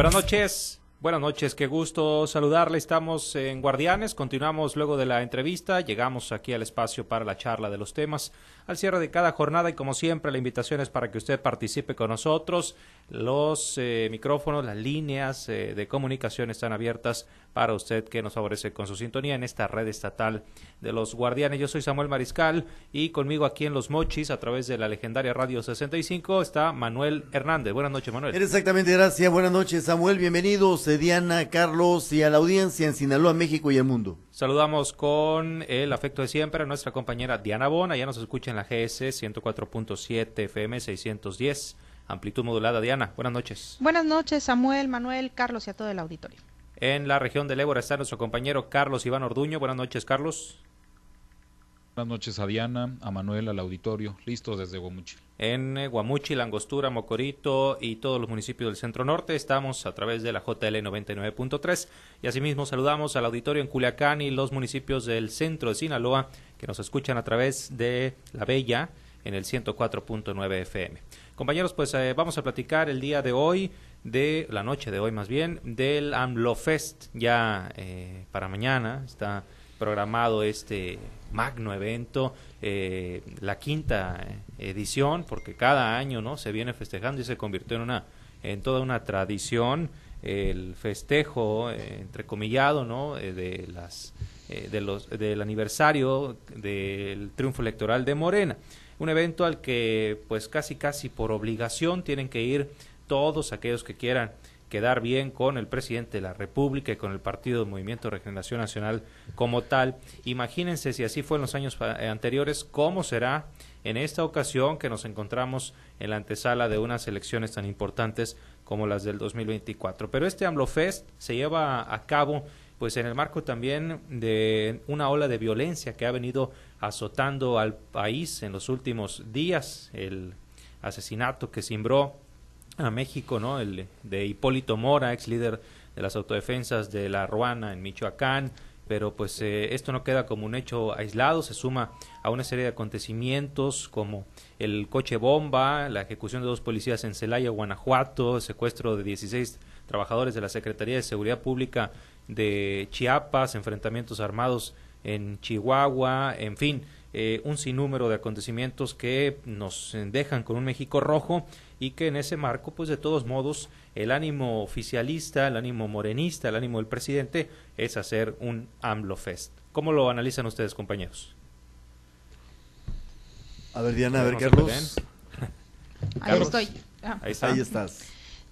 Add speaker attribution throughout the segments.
Speaker 1: buenas noches. Buenas noches, qué gusto saludarle. Estamos en Guardianes, continuamos luego de la entrevista, llegamos aquí al espacio para la charla de los temas al cierre de cada jornada y como siempre la invitación es para que usted participe con nosotros. Los eh, micrófonos, las líneas eh, de comunicación están abiertas para usted que nos favorece con su sintonía en esta red estatal de los guardianes. Yo soy Samuel Mariscal y conmigo aquí en Los Mochis a través de la legendaria Radio 65 está Manuel Hernández. Buenas noches, Manuel.
Speaker 2: Exactamente, gracias. Buenas noches, Samuel. Bienvenidos, Diana, Carlos y a la audiencia en Sinaloa, México y el mundo.
Speaker 1: Saludamos con el afecto de siempre a nuestra compañera Diana Bona. Ya nos escucha en la GS 104.7 FM 610. Amplitud modulada. Diana, buenas noches.
Speaker 3: Buenas noches, Samuel, Manuel, Carlos y a todo el auditorio.
Speaker 1: En la región del Ébora está nuestro compañero Carlos Iván Orduño. Buenas noches, Carlos.
Speaker 4: Buenas noches a Diana, a Manuel, al auditorio. Listos desde
Speaker 1: Guamuchi. En eh, Guamuchi, Langostura, Mocorito y todos los municipios del centro norte estamos a través de la JL 99.3 y asimismo saludamos al auditorio en Culiacán y los municipios del centro de Sinaloa que nos escuchan a través de La Bella en el 104.9 FM. Compañeros, pues eh, vamos a platicar el día de hoy de la noche de hoy más bien del AMLO Fest ya eh, para mañana está programado este magno evento eh, la quinta edición porque cada año no se viene festejando y se convirtió en una en toda una tradición el festejo eh, entrecomillado no de las de los del aniversario del triunfo electoral de Morena. Un evento al que pues casi casi por obligación tienen que ir todos aquellos que quieran quedar bien con el presidente de la República y con el Partido de Movimiento de Regeneración Nacional como tal. Imagínense si así fue en los años eh, anteriores, cómo será en esta ocasión que nos encontramos en la antesala de unas elecciones tan importantes como las del 2024. Pero este AMLOFest se lleva a cabo pues en el marco también de una ola de violencia que ha venido azotando al país en los últimos días, el asesinato que cimbró a México, ¿no? El de Hipólito Mora, ex líder de las autodefensas de la Ruana en Michoacán, pero pues eh, esto no queda como un hecho aislado, se suma a una serie de acontecimientos como el coche bomba, la ejecución de dos policías en Celaya, Guanajuato, el secuestro de 16 trabajadores de la Secretaría de Seguridad Pública de Chiapas, enfrentamientos armados en Chihuahua, en fin, eh, un sinnúmero de acontecimientos que nos dejan con un México rojo y que en ese marco, pues de todos modos, el ánimo oficialista, el ánimo morenista, el ánimo del presidente es hacer un AMLO Fest. ¿Cómo lo analizan ustedes, compañeros?
Speaker 2: A ver, Diana, a ver, Carlos.
Speaker 3: Ahí estoy.
Speaker 2: Ah. Ahí, estás.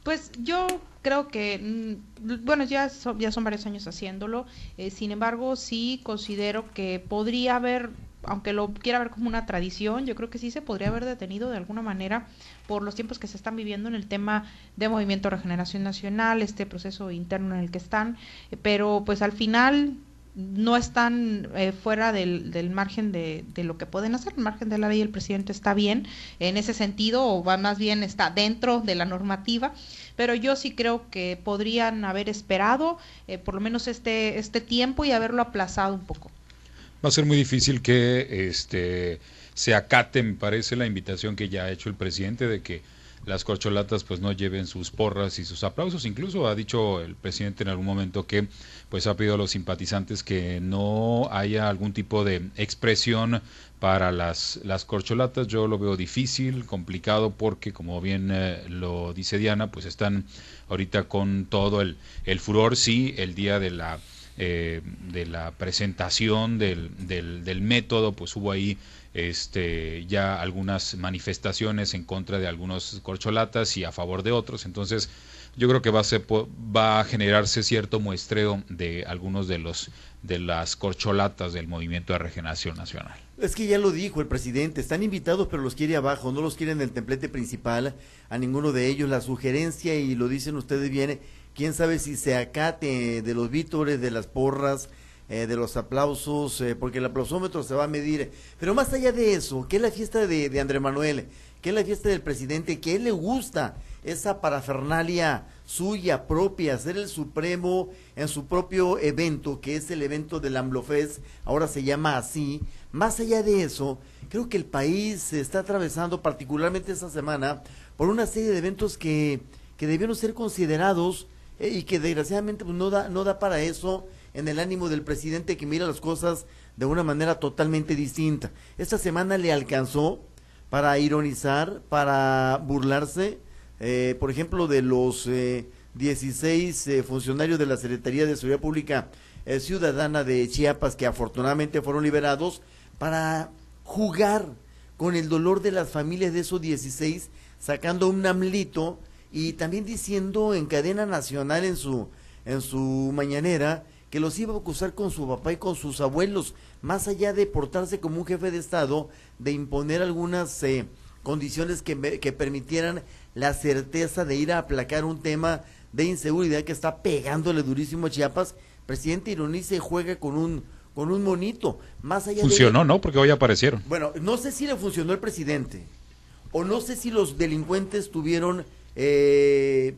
Speaker 3: Pues yo creo que, mm, bueno, ya son, ya son varios años haciéndolo, eh, sin embargo, sí considero que podría haber aunque lo quiera ver como una tradición, yo creo que sí se podría haber detenido de alguna manera por los tiempos que se están viviendo en el tema de Movimiento Regeneración Nacional, este proceso interno en el que están, pero pues al final no están eh, fuera del, del margen de, de, lo que pueden hacer, el margen de la ley el presidente está bien en ese sentido, o va más bien está dentro de la normativa, pero yo sí creo que podrían haber esperado eh, por lo menos este, este tiempo y haberlo aplazado un poco
Speaker 4: va a ser muy difícil que este se acate, me parece, la invitación que ya ha hecho el presidente de que las corcholatas pues no lleven sus porras y sus aplausos. Incluso ha dicho el presidente en algún momento que pues ha pedido a los simpatizantes que no haya algún tipo de expresión para las, las corcholatas. Yo lo veo difícil, complicado, porque como bien eh, lo dice Diana, pues están ahorita con todo el, el furor, sí, el día de la eh, de la presentación del, del, método, pues hubo ahí este, ya algunas manifestaciones en contra de algunos corcholatas y a favor de otros. Entonces, yo creo que va a, ser, va a generarse cierto muestreo de algunos de los de las corcholatas del movimiento de regeneración nacional.
Speaker 2: Es que ya lo dijo el presidente, están invitados pero los quiere abajo, no los quieren en el templete principal, a ninguno de ellos. La sugerencia, y lo dicen ustedes bien, quién sabe si se acate de los vítores, de las porras, eh, de los aplausos, eh, porque el aplausómetro se va a medir. Pero más allá de eso, ¿qué es la fiesta de, de Andrés Manuel? ¿Qué es la fiesta del presidente? ¿Qué le gusta? Esa parafernalia suya propia, ser el supremo en su propio evento, que es el evento del AMLOFES, ahora se llama así. Más allá de eso, creo que el país se está atravesando, particularmente esta semana, por una serie de eventos que, que debieron ser considerados eh, y que desgraciadamente pues, no, da, no da para eso en el ánimo del presidente que mira las cosas de una manera totalmente distinta. Esta semana le alcanzó para ironizar, para burlarse, eh, por ejemplo, de los eh, 16 eh, funcionarios de la Secretaría de Seguridad Pública eh, Ciudadana de Chiapas que afortunadamente fueron liberados, para jugar con el dolor de las familias de esos 16, sacando un amlito y también diciendo en cadena nacional en su, en su mañanera que los iba a acusar con su papá y con sus abuelos, más allá de portarse como un jefe de Estado, de imponer algunas eh, condiciones que permitieran la certeza de ir a aplacar un tema de inseguridad que está pegándole durísimo a Chiapas, presidente ironiza y juega con un con un monito, más allá
Speaker 4: Funcionó, ¿no? Porque hoy aparecieron.
Speaker 2: Bueno, no sé si le funcionó el presidente, o no sé si los delincuentes tuvieron, eh,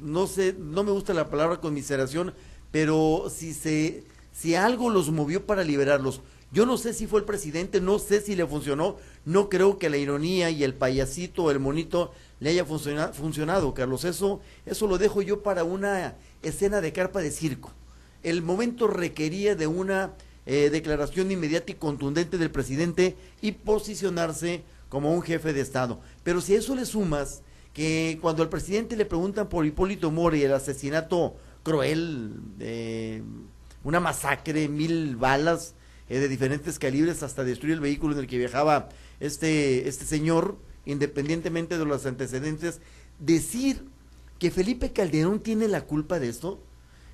Speaker 2: no sé, no me gusta la palabra conmiseración, pero si se, si algo los movió para liberarlos, yo no sé si fue el presidente, no sé si le funcionó, no creo que la ironía y el payasito o el monito le haya funciona, funcionado, Carlos. Eso, eso lo dejo yo para una escena de carpa de circo. El momento requería de una eh, declaración inmediata y contundente del presidente y posicionarse como un jefe de Estado. Pero si a eso le sumas que cuando al presidente le preguntan por Hipólito Mori el asesinato cruel, eh, una masacre, mil balas eh, de diferentes calibres hasta destruir el vehículo en el que viajaba este, este señor, independientemente de los antecedentes, decir que Felipe Calderón tiene la culpa de esto,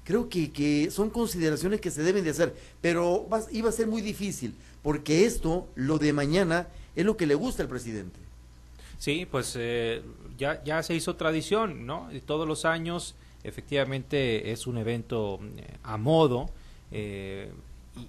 Speaker 2: creo que, que son consideraciones que se deben de hacer, pero va, iba a ser muy difícil, porque esto, lo de mañana, es lo que le gusta al presidente.
Speaker 1: Sí, pues eh, ya, ya se hizo tradición, ¿no? Todos los años, efectivamente, es un evento eh, a modo, eh,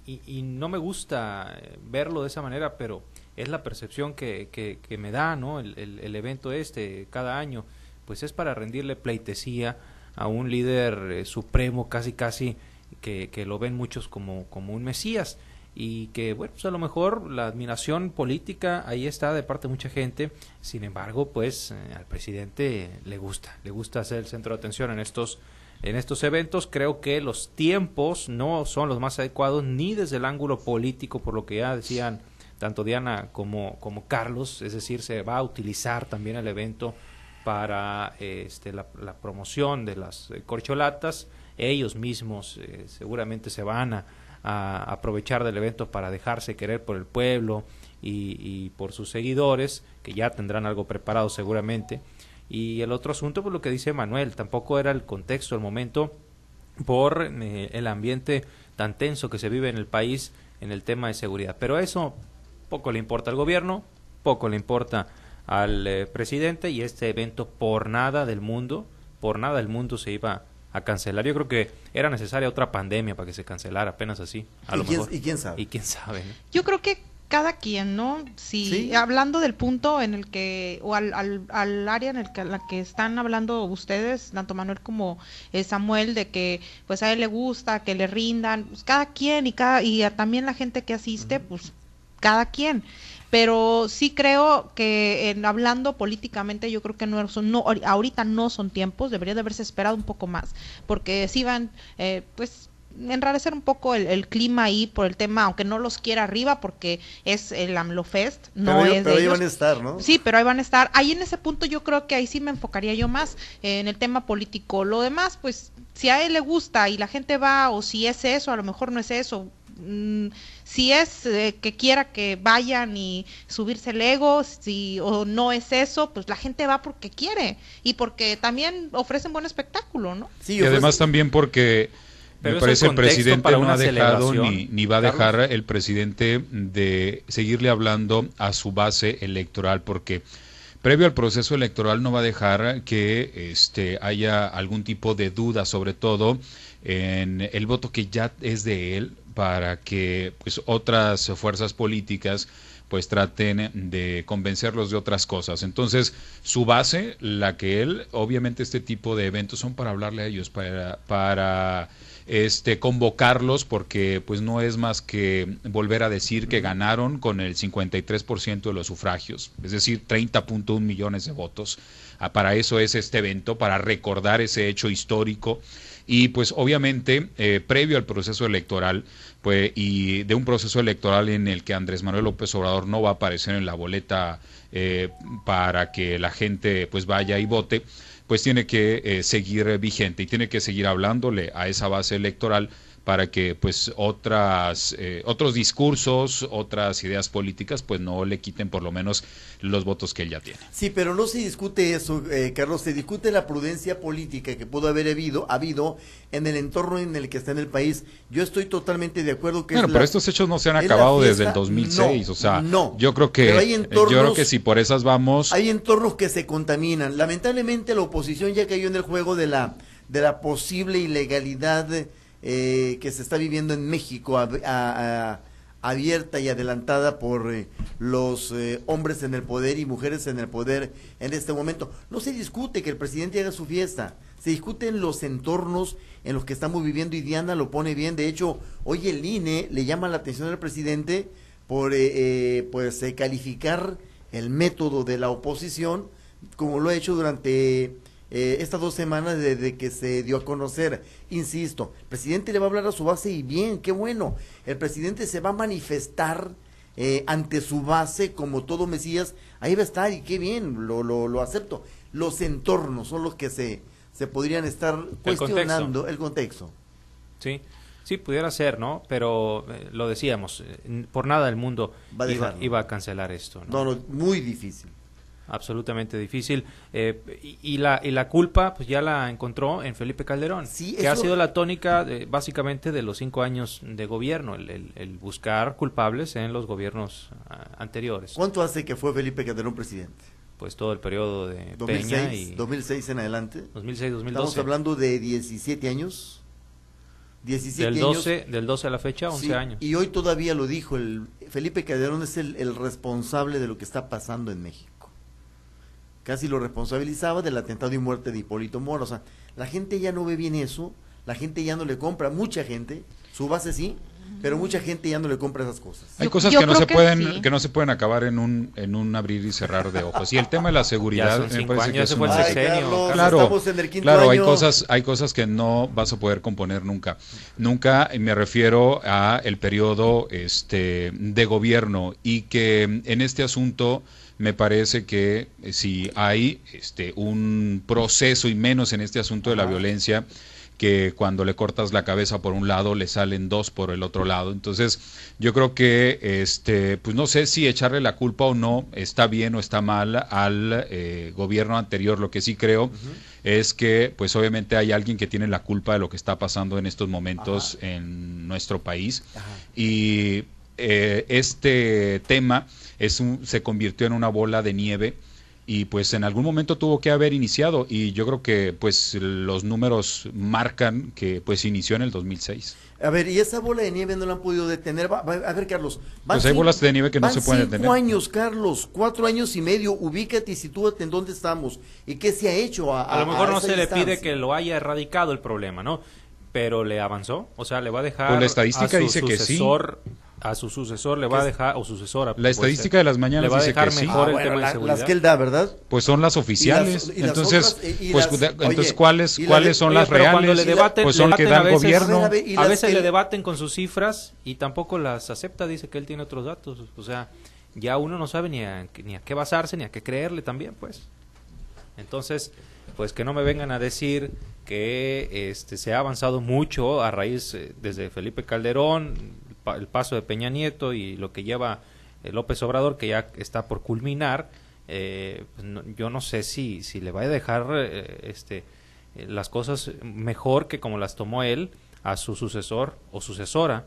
Speaker 1: y, no me gusta verlo de esa manera, pero es la percepción que, que, me da, ¿no? El, el, el, evento este cada año, pues es para rendirle pleitesía a un líder eh, supremo, casi casi, que, que, lo ven muchos como, como un mesías. Y que, bueno, pues a lo mejor la admiración política ahí está de parte de mucha gente, sin embargo, pues eh, al presidente le gusta, le gusta ser el centro de atención en estos en estos eventos. Creo que los tiempos no son los más adecuados ni desde el ángulo político, por lo que ya decían tanto Diana como, Carlos, es decir, se va a utilizar también el evento para este, la, la, promoción de las eh, corcholatas. Ellos mismos eh, seguramente se van a, aprovechar del evento para dejarse querer por el pueblo y, y, por sus seguidores, que ya tendrán algo preparado seguramente. Y el otro asunto, pues lo que dice Manuel, tampoco era el contexto, el momento, por eh, el ambiente tan tenso que se vive en el país en el tema de seguridad. Pero eso poco le importa al gobierno, poco le importa al eh, presidente y este evento por nada del mundo, por nada del mundo se iba a cancelar. Yo creo que era necesaria otra pandemia para que se cancelara, apenas así. A
Speaker 2: ¿Y,
Speaker 1: lo
Speaker 2: quién,
Speaker 1: mejor.
Speaker 2: ¿Y quién sabe?
Speaker 1: Y quién sabe. ¿no?
Speaker 3: Yo creo que cada quien, ¿no? Si ¿Sí? hablando del punto en el que, o al, al, al área en el que, la que están hablando ustedes, tanto Manuel como eh, Samuel, de que pues a él le gusta, que le rindan, pues cada quien y cada, y a, también la gente que asiste, uh -huh. pues cada quien. Pero sí creo que en, hablando políticamente, yo creo que no, son, no ahorita no son tiempos, debería de haberse esperado un poco más, porque si van, eh, pues enrarecer un poco el, el, clima ahí por el tema, aunque no los quiera arriba porque es el AMLO Fest, no
Speaker 2: pero,
Speaker 3: es
Speaker 2: pero
Speaker 3: de
Speaker 2: ahí
Speaker 3: ellos.
Speaker 2: van a estar, ¿no?
Speaker 3: Sí, pero ahí van a estar. Ahí en ese punto yo creo que ahí sí me enfocaría yo más eh, en el tema político. Lo demás, pues, si a él le gusta y la gente va, o si es eso, a lo mejor no es eso, mm, si es eh, que quiera que vayan y subirse el ego, si o no es eso, pues la gente va porque quiere y porque también ofrecen buen espectáculo, ¿no?
Speaker 4: Sí, y además también porque me parece el presidente no ha dejado ni, ni, va a dejar Carlos. el presidente de seguirle hablando a su base electoral porque previo al proceso electoral no va a dejar que este haya algún tipo de duda sobre todo en el voto que ya es de él para que pues otras fuerzas políticas pues traten de convencerlos de otras cosas. Entonces, su base, la que él, obviamente este tipo de eventos son para hablarle a ellos, para, para este convocarlos porque pues no es más que volver a decir que ganaron con el 53% de los sufragios, es decir, 30.1 millones de votos. para eso es este evento, para recordar ese hecho histórico y pues obviamente eh, previo al proceso electoral pues y de un proceso electoral en el que Andrés Manuel López Obrador no va a aparecer en la boleta eh, para que la gente pues vaya y vote pues tiene que eh, seguir vigente y tiene que seguir hablándole a esa base electoral para que pues otras eh, otros discursos, otras ideas políticas pues no le quiten por lo menos los votos que él ya tiene.
Speaker 2: Sí, pero no se discute eso, eh, Carlos, se discute la prudencia política que pudo haber habido, habido en el entorno en el que está en el país. Yo estoy totalmente de acuerdo que
Speaker 4: Bueno, pero estos hechos no se han acabado desde el 2006, o sea,
Speaker 2: no,
Speaker 4: yo creo que yo creo que si por esas vamos
Speaker 2: Hay entornos que se contaminan. Lamentablemente la oposición ya cayó en el juego de la de la posible ilegalidad eh, que se está viviendo en México abierta y adelantada por eh, los eh, hombres en el poder y mujeres en el poder en este momento. No se discute que el presidente haga su fiesta, se discuten los entornos en los que estamos viviendo y Diana lo pone bien. De hecho, hoy el INE le llama la atención al presidente por pues calificar el método de la oposición como lo ha hecho durante eh, estas dos semanas desde que se dio a conocer. Insisto, el presidente le va a hablar a su base y bien, qué bueno. El presidente se va a manifestar eh, ante su base como todo Mesías. Ahí va a estar y qué bien, lo, lo, lo acepto. Los entornos son los que se, se podrían estar cuestionando el contexto.
Speaker 1: Sí. Sí, pudiera ser, ¿no? Pero eh, lo decíamos, por nada el mundo iba, iba, a cancelar esto.
Speaker 2: no, no muy difícil
Speaker 1: absolutamente difícil. Eh, y, la, y la culpa, pues ya la encontró en Felipe Calderón, que ha sido la tónica básicamente de los cinco años de gobierno, el, el, buscar culpables en los gobiernos ah, anteriores.
Speaker 2: ¿Cuánto hace que fue Felipe Calderón presidente?
Speaker 1: Pues todo el periodo de
Speaker 2: 2006,
Speaker 1: Peña y
Speaker 2: 2006 en adelante.
Speaker 1: 2006, 2012.
Speaker 2: Estamos hablando de 17 años. 17
Speaker 1: del 12, años. Del 12 a la fecha, 11 años.
Speaker 2: Y hoy todavía lo dijo, el Felipe Calderón es el, el responsable de lo que está pasando en México casi lo responsabilizaba del atentado y muerte de Hipólito Mora. O sea, la gente ya no ve bien eso, la gente ya no le compra, mucha gente, su base sí, pero mucha gente ya no le compra esas cosas.
Speaker 4: Hay cosas que no se pueden que no se pueden acabar en un en un abrir y cerrar de ojos. Y el tema de la seguridad me parece que es un... claro, claro, hay cosas hay cosas que no vas a poder componer nunca. Nunca me refiero a el periodo este de gobierno y que en este asunto me parece que eh, si hay este, un proceso y menos en este asunto de la violencia, que cuando le cortas la cabeza por un lado le salen dos por el otro lado. Entonces, yo creo que este pues no sé si echarle la culpa o no está bien o está mal al eh, gobierno anterior. Lo que sí creo es que pues obviamente hay alguien que tiene la culpa de lo que está pasando en estos momentos en nuestro país. Y eh, este tema es un, se convirtió en una bola de nieve y pues en algún momento tuvo que haber iniciado y yo creo que pues los números marcan que pues inició en el 2006.
Speaker 2: A ver, y esa bola de nieve no la han podido detener. a ver, Carlos.
Speaker 4: pues hay bolas de nieve que no se pueden detener.
Speaker 2: Cuatro años, Carlos, cuatro años y medio. Ubícate y sitúate en dónde estamos. ¿Y qué se ha hecho? A,
Speaker 1: a, lo mejor no se le pide que lo haya erradicado el problema, ¿no? Pero le avanzó. O sea, le va a dejar.
Speaker 4: Pues la estadística dice que sí
Speaker 1: a su sucesor le va a dejar, o sucesora.
Speaker 4: La estadística de las mañanas le va a dejar dice mejor
Speaker 2: el ah, tema de seguridad. Las que él da, ¿verdad?
Speaker 4: Pues son las oficiales. entonces, pues, entonces ¿cuáles, cuáles son las reales? Cuando le debaten, pues son que dan gobierno.
Speaker 1: A veces le debaten con sus cifras y tampoco las acepta, dice que él tiene otros datos. O sea, ya uno no sabe ni a, ni a qué basarse, ni a qué creerle también, pues. Entonces, pues que no me vengan a decir que este se ha avanzado mucho a raíz eh, desde Felipe Calderón, el paso de Peña Nieto y lo que lleva eh, López Obrador, que ya está por culminar, eh, pues yo no sé si, si le va a dejar eh, este, las cosas mejor que como las tomó él a su sucesor o sucesora,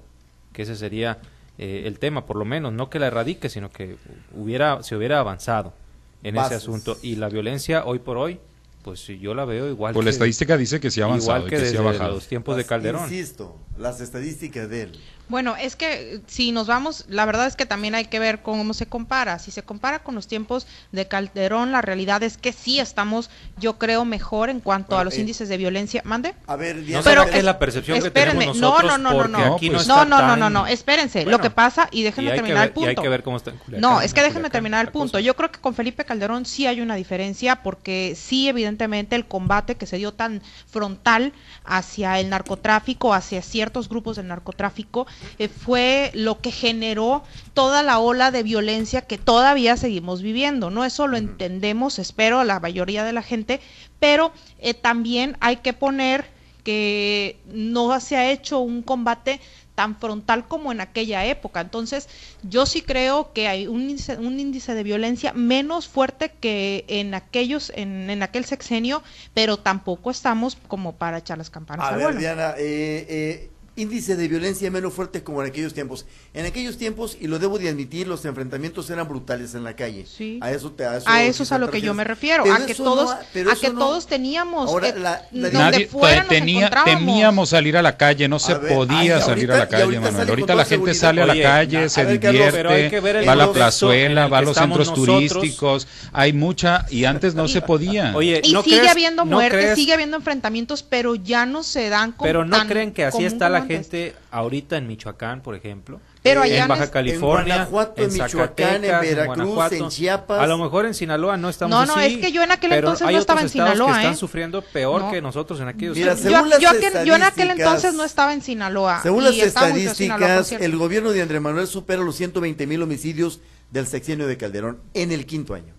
Speaker 1: que ese sería el tema, por lo menos, no que la erradique, sino que hubiera, se hubiera avanzado en ese asunto. Y la violencia hoy por hoy pues yo la veo igual.
Speaker 4: Pues la estadística dice que sí ha avanzado.
Speaker 1: Igual que, desde los tiempos de Calderón.
Speaker 2: Insisto, las estadísticas de él.
Speaker 3: Bueno, es que si nos vamos, la verdad es que también hay que ver cómo se compara. Si se compara con los tiempos de Calderón, la realidad es que sí estamos, yo creo, mejor en cuanto
Speaker 2: Bueno,
Speaker 3: a los
Speaker 2: eh,
Speaker 3: índices de violencia. ¿Mande?
Speaker 2: A ver,
Speaker 1: No
Speaker 3: Pero
Speaker 1: que es la percepción que
Speaker 3: espérenme,
Speaker 1: tenemos
Speaker 3: no,
Speaker 1: nosotros
Speaker 3: no, no, no,
Speaker 1: porque
Speaker 3: no.
Speaker 1: aquí no,
Speaker 4: pues-
Speaker 3: No, no, no,
Speaker 1: tan-
Speaker 3: no, no, espérense.
Speaker 1: Bueno,
Speaker 3: lo que pasa, y
Speaker 1: y
Speaker 3: déjenme
Speaker 1: que
Speaker 3: terminar
Speaker 1: ver-
Speaker 3: el punto.
Speaker 1: Y hay que ver cómo está en Culiacán,
Speaker 3: No, es que
Speaker 1: en
Speaker 3: déjenme
Speaker 1: Culiacán,
Speaker 3: terminar el punto. Yo creo que con Felipe Calderón sí hay una diferencia porque sí, evidentemente, el combate que se dio tan frontal hacia el narcotráfico, hacia ciertos grupos del narcotráfico, eh, fue lo que generó toda la ola de violencia que todavía seguimos viviendo. No eso lo entendemos, espero, la mayoría de la gente, pero eh, también hay que poner que no se ha hecho un combate tan frontal como en aquella época. Entonces, yo sí creo que hay un índice, un índice de violencia menos fuerte que en aquellos, en, en aquel sexenio, pero tampoco estamos como para echar las campanas
Speaker 2: A
Speaker 3: al
Speaker 2: ver. Diana, eh, eh, índice de violencia menos fuerte como en aquellos tiempos. En aquellos tiempos, y lo debo de admitir, los enfrentamientos eran brutales en la calle.
Speaker 3: Sí.
Speaker 2: A eso, te, a eso,
Speaker 3: a eso es a lo que yo me refiero,
Speaker 2: Pero
Speaker 3: a que todos,
Speaker 2: no- pero
Speaker 3: a que
Speaker 2: no-
Speaker 3: todos teníamos,
Speaker 2: Ahora,
Speaker 3: que
Speaker 2: la- la-
Speaker 3: donde
Speaker 4: Nadie
Speaker 3: fuera nos
Speaker 4: tenía, temíamos salir a la calle, no se
Speaker 2: ay,
Speaker 4: podía
Speaker 2: ahorita-
Speaker 4: salir a la calle,
Speaker 2: ahorita
Speaker 4: Manuel. Ahorita la gente
Speaker 2: seguridad.
Speaker 4: sale a la
Speaker 1: Oye,
Speaker 4: calle,
Speaker 2: a
Speaker 4: se
Speaker 2: ver, Carlos,
Speaker 4: divierte,
Speaker 1: pero hay que ver el
Speaker 4: va a la plazuela,
Speaker 1: el
Speaker 4: va a los centros
Speaker 1: nosotros.
Speaker 4: turísticos, hay mucha, y antes no se podía.
Speaker 1: Oye,
Speaker 3: Y
Speaker 1: ¿no
Speaker 3: sigue
Speaker 1: crees-
Speaker 3: habiendo muertes, sigue habiendo enfrentamientos, pero ya no se dan como
Speaker 1: Pero no creen que así está la. Gente ahorita en Michoacán, por ejemplo.
Speaker 3: Pero allá
Speaker 1: en Baja California,
Speaker 2: En Guanajuato, en Michoacán, en Veracruz, en Chiapas.
Speaker 1: A lo mejor en Sinaloa no estamos
Speaker 3: No, no,
Speaker 1: así,
Speaker 3: es que yo en aquel entonces no estaba en Sinaloa,
Speaker 1: que están
Speaker 3: ¿eh?
Speaker 1: sufriendo peor
Speaker 3: No.
Speaker 1: que nosotros en aquellos
Speaker 2: Mira, según
Speaker 3: yo,
Speaker 2: las
Speaker 3: yo yo en aquel entonces no estaba en Sinaloa.
Speaker 2: Según las
Speaker 3: Sinaloa,
Speaker 2: estadísticas, el gobierno de Andrés Manuel supera los 120 mil homicidios del sexenio de Calderón en el quinto año.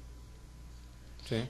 Speaker 1: Sí.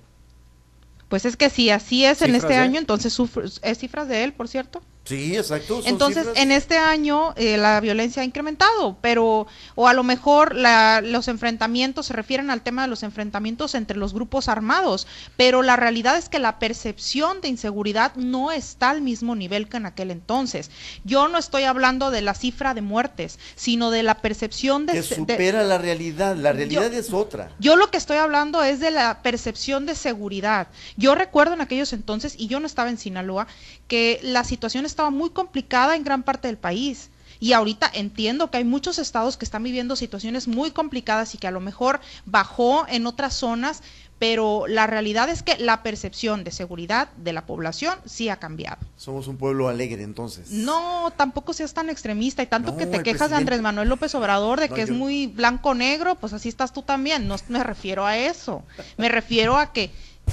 Speaker 3: Pues es que si así es en
Speaker 1: ¿Cifras
Speaker 3: este
Speaker 1: de
Speaker 3: año, entonces es cifras de él, por cierto.
Speaker 2: Sí, exacto.
Speaker 3: Entonces,
Speaker 2: cifras.
Speaker 3: en este año eh, la violencia ha incrementado, pero o a lo mejor la- los enfrentamientos se refieren al tema de los enfrentamientos entre los grupos armados, pero la realidad es que la percepción de inseguridad no está al mismo nivel que en aquel entonces. Yo no estoy hablando de la cifra de muertes, sino de la percepción de,
Speaker 2: que
Speaker 3: de-
Speaker 2: supera la realidad. La realidad
Speaker 3: Yo-
Speaker 2: es otra.
Speaker 3: yo lo que estoy hablando es de la percepción de seguridad. Yo recuerdo en aquellos entonces, y yo no estaba en Sinaloa, que la situación estaba muy complicada en gran parte del país. Y ahorita entiendo que hay muchos estados que están viviendo situaciones muy complicadas y que a lo mejor bajó en otras zonas, pero la realidad es que la percepción de seguridad de la población sí ha cambiado.
Speaker 2: Somos un pueblo alegre, entonces.
Speaker 3: No, tampoco seas tan extremista y tanto
Speaker 2: No,
Speaker 3: que te quejas de Andrés Manuel López Obrador de
Speaker 2: No,
Speaker 3: que es muy blanco-negro, pues así estás tú también. No me refiero a eso. Me refiero a que,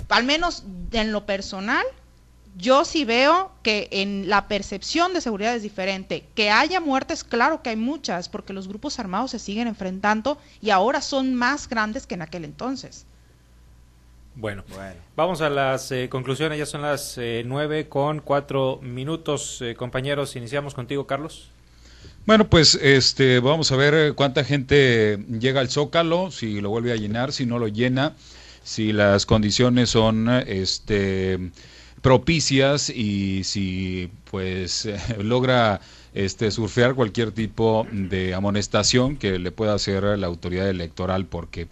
Speaker 3: al menos en lo personal, yo sí veo que en la percepción de seguridad es diferente. Que haya muertes, claro que hay muchas, porque los grupos armados se siguen enfrentando y ahora son más grandes que en aquel entonces.
Speaker 1: Bueno,
Speaker 2: Bueno.
Speaker 1: vamos a las eh, conclusiones. Ya son las eh, nueve con cuatro minutos. Eh, compañeros, iniciamos contigo, Carlos.
Speaker 4: Bueno, pues este, vamos a ver eh, cuánta gente llega al Zócalo, si lo vuelve a llenar, si no lo llena, si las condiciones son este, propicias y si pues eh, logra este, surfear cualquier tipo de amonestación que le pueda hacer la autoridad electoral porque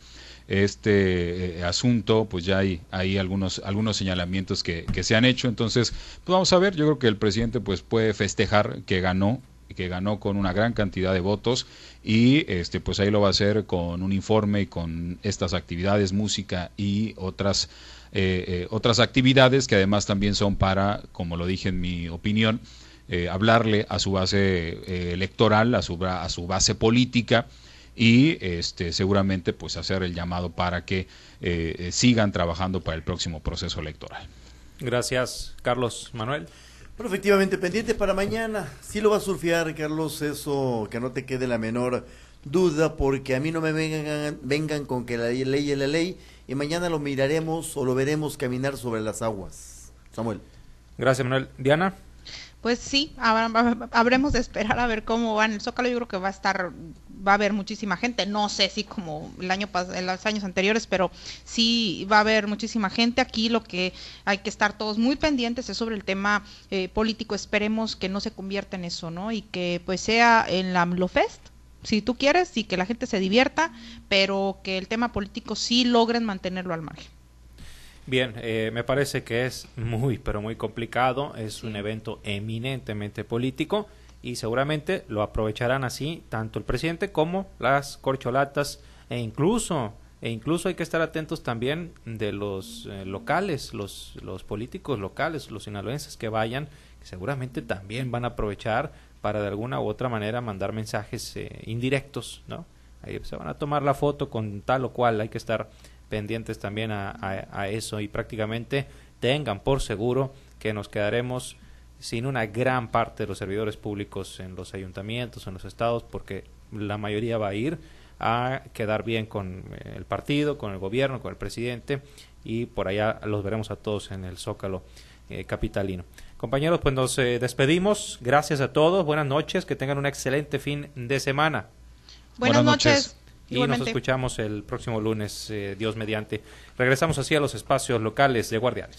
Speaker 4: este eh, asunto, pues ya hay, hay algunos, algunos señalamientos que, que se han hecho. Entonces, pues vamos a ver, yo creo que el presidente pues puede festejar que ganó, que ganó con una gran cantidad de votos y este pues ahí lo va a hacer con un informe y con estas actividades, música y otras eh, eh, otras actividades que además también son para, como lo dije en mi opinión, eh, hablarle a su base eh, electoral, a su, a su base política y este, seguramente pues hacer el llamado para que eh, eh, sigan trabajando para el próximo proceso electoral.
Speaker 1: Gracias, Carlos Manuel.
Speaker 2: Pero efectivamente, pendiente para mañana. Sí lo va a surfear, Carlos, eso que no te quede la menor duda, porque a mí no me vengan, vengan con que la ley es la ley, y mañana lo miraremos o lo veremos caminar sobre las aguas. Samuel.
Speaker 1: Gracias, Manuel. Diana.
Speaker 3: Pues sí, habrá- habremos de esperar a ver cómo va en el Zócalo. Yo creo que va a estar, va a haber muchísima gente. No sé si como el año pas- en los años anteriores, pero sí va a haber muchísima gente. Aquí lo que hay que estar todos muy pendientes es sobre el tema eh, político. Esperemos que no se convierta en eso, ¿no? Y que pues sea en la AMLOFest, si tú quieres, y que la gente se divierta, pero que el tema político sí logren mantenerlo al margen.
Speaker 1: Bien, eh, me parece que es muy, pero muy complicado. Es un evento eminentemente político y seguramente lo aprovecharán así tanto el presidente como las corcholatas e incluso e incluso hay que estar atentos también de los eh, locales, los, los políticos locales, los sinaloenses que vayan, que seguramente también van a aprovechar para de alguna u otra manera mandar mensajes eh, indirectos, ¿no? Ahí se van a tomar la foto con tal o cual, hay que estar pendientes también a, a eso y prácticamente tengan por seguro que nos quedaremos sin una gran parte de los servidores públicos en los ayuntamientos, en los estados, porque la mayoría va a ir a quedar bien con eh, el partido, con el gobierno, con el presidente y por allá los veremos a todos en el Zócalo eh, capitalino. Compañeros, pues nos eh, despedimos. Gracias a todos. Buenas noches. Que tengan un excelente fin de semana.
Speaker 3: Buenas, noches.
Speaker 1: Y nos escuchamos el próximo lunes, Dios mediante. Regresamos así a los espacios locales de Guardianes.